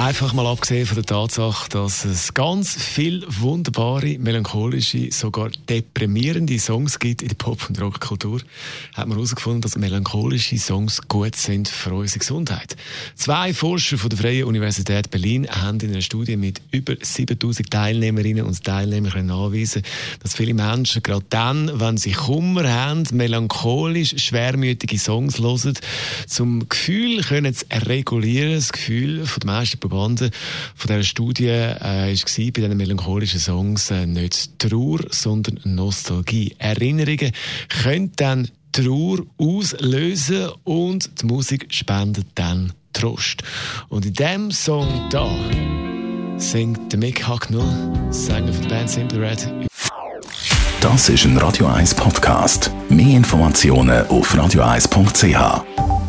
Einfach mal abgesehen von der Tatsache, dass es ganz viel wunderbare, melancholische, sogar deprimierende Songs gibt in der Pop- und Rockkultur, hat man herausgefunden, dass melancholische Songs gut sind für unsere Gesundheit. Zwei Forscher von der Freien Universität Berlin haben in einer Studie mit über 7000 Teilnehmerinnen und Teilnehmern nachweisen, dass viele Menschen gerade dann, wenn sie Kummer haben, melancholisch, schwermütige Songs hören, zum Gefühl können zu regulieren, das Gefühl von den meisten Probanden von dieser Studie äh, war bei diesen melancholischen Songs äh, nicht Trauer, sondern Nostalgie. Erinnerungen können dann Trauer auslösen und die Musik spendet dann Trost. Und in diesem Song da singt Mick Hucknall, Sänger von der Band Simple Red. Das ist ein Radio 1 Podcast. Mehr Informationen auf radio1.ch.